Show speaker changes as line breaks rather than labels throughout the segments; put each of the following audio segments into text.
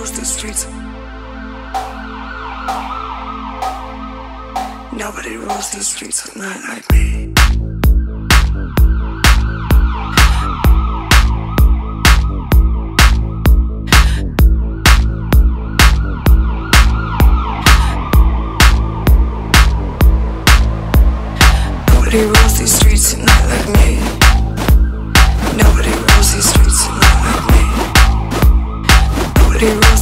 rules the streets. Nobody rules the streets at night like me. Nobody rules the streets at night like me
do.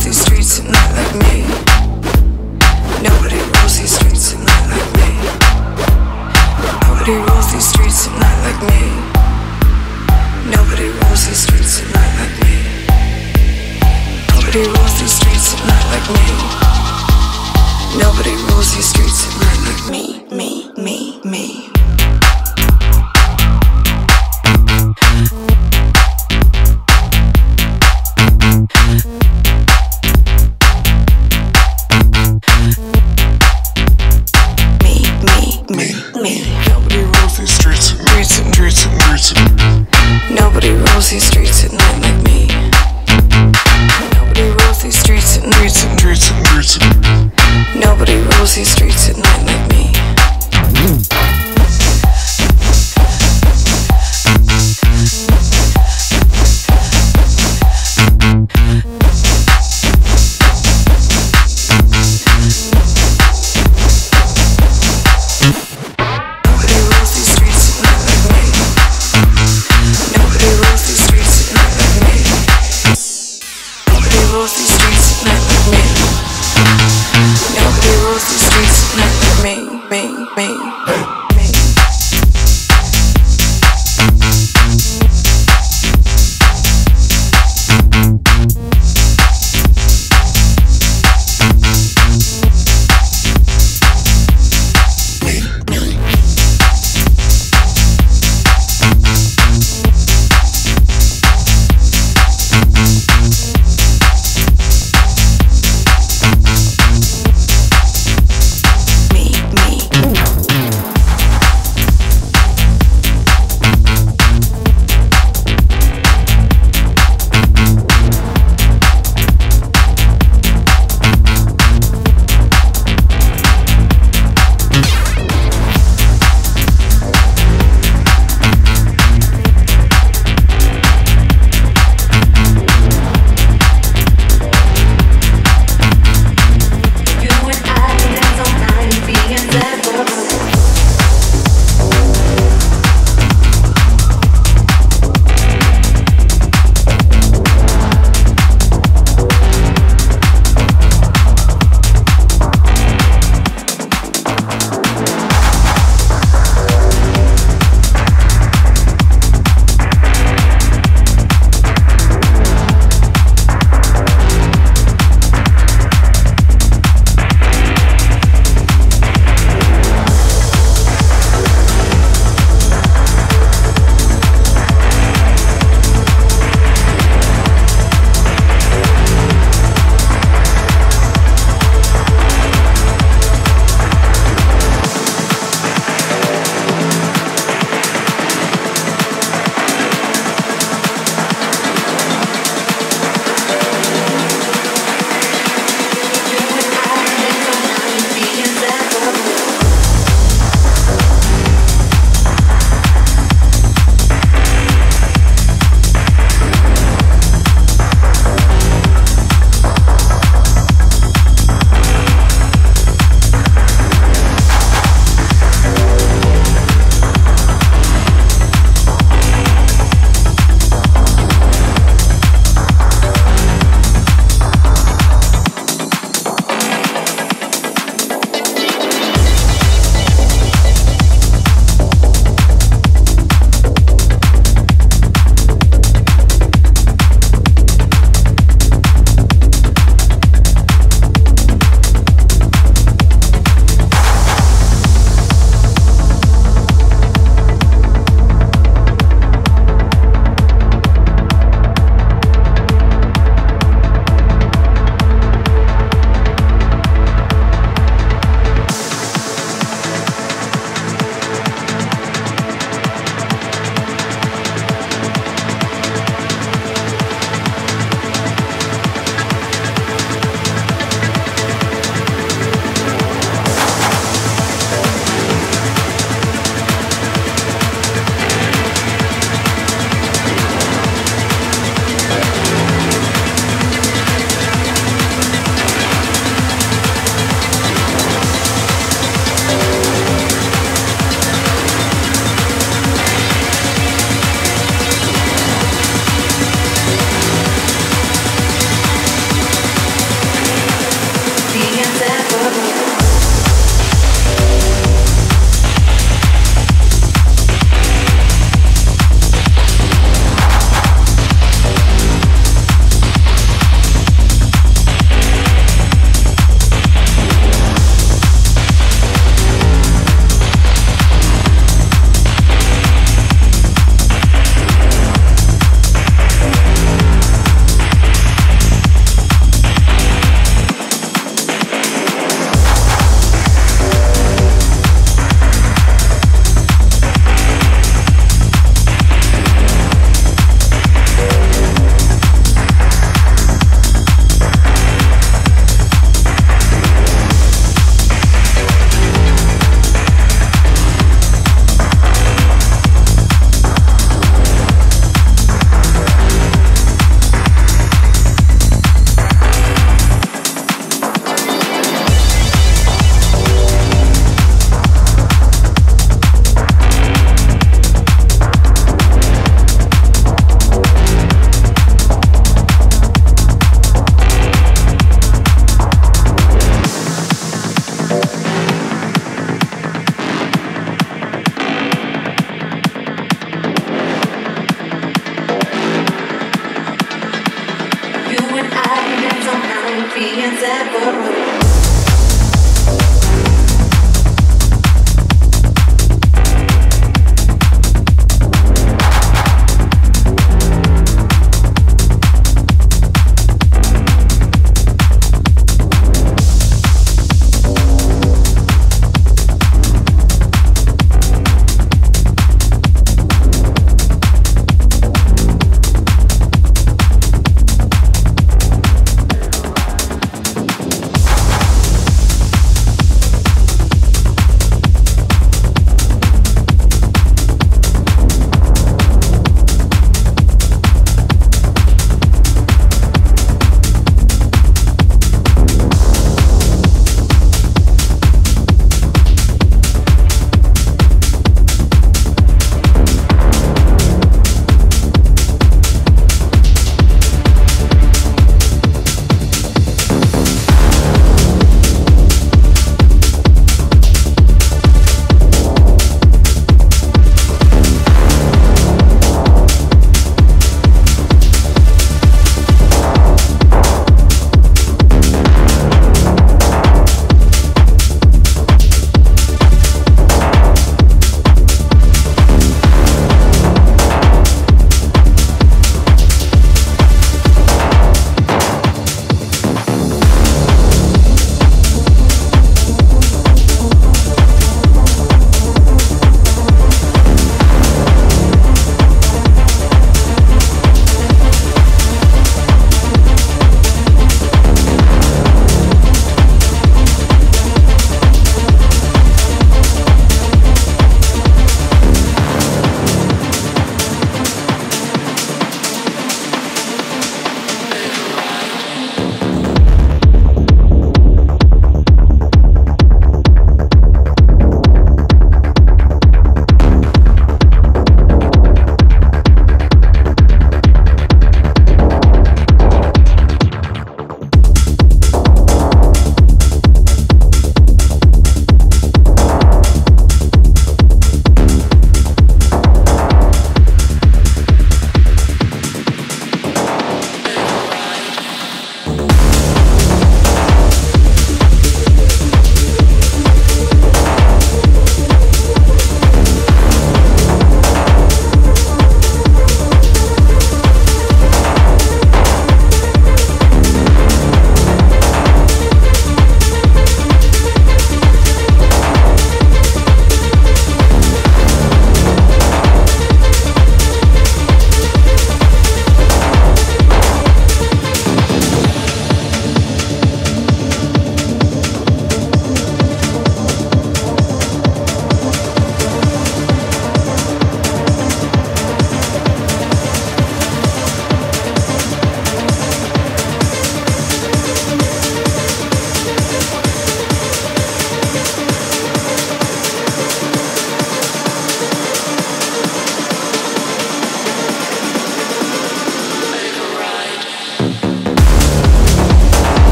confianza por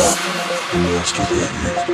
Masturbate.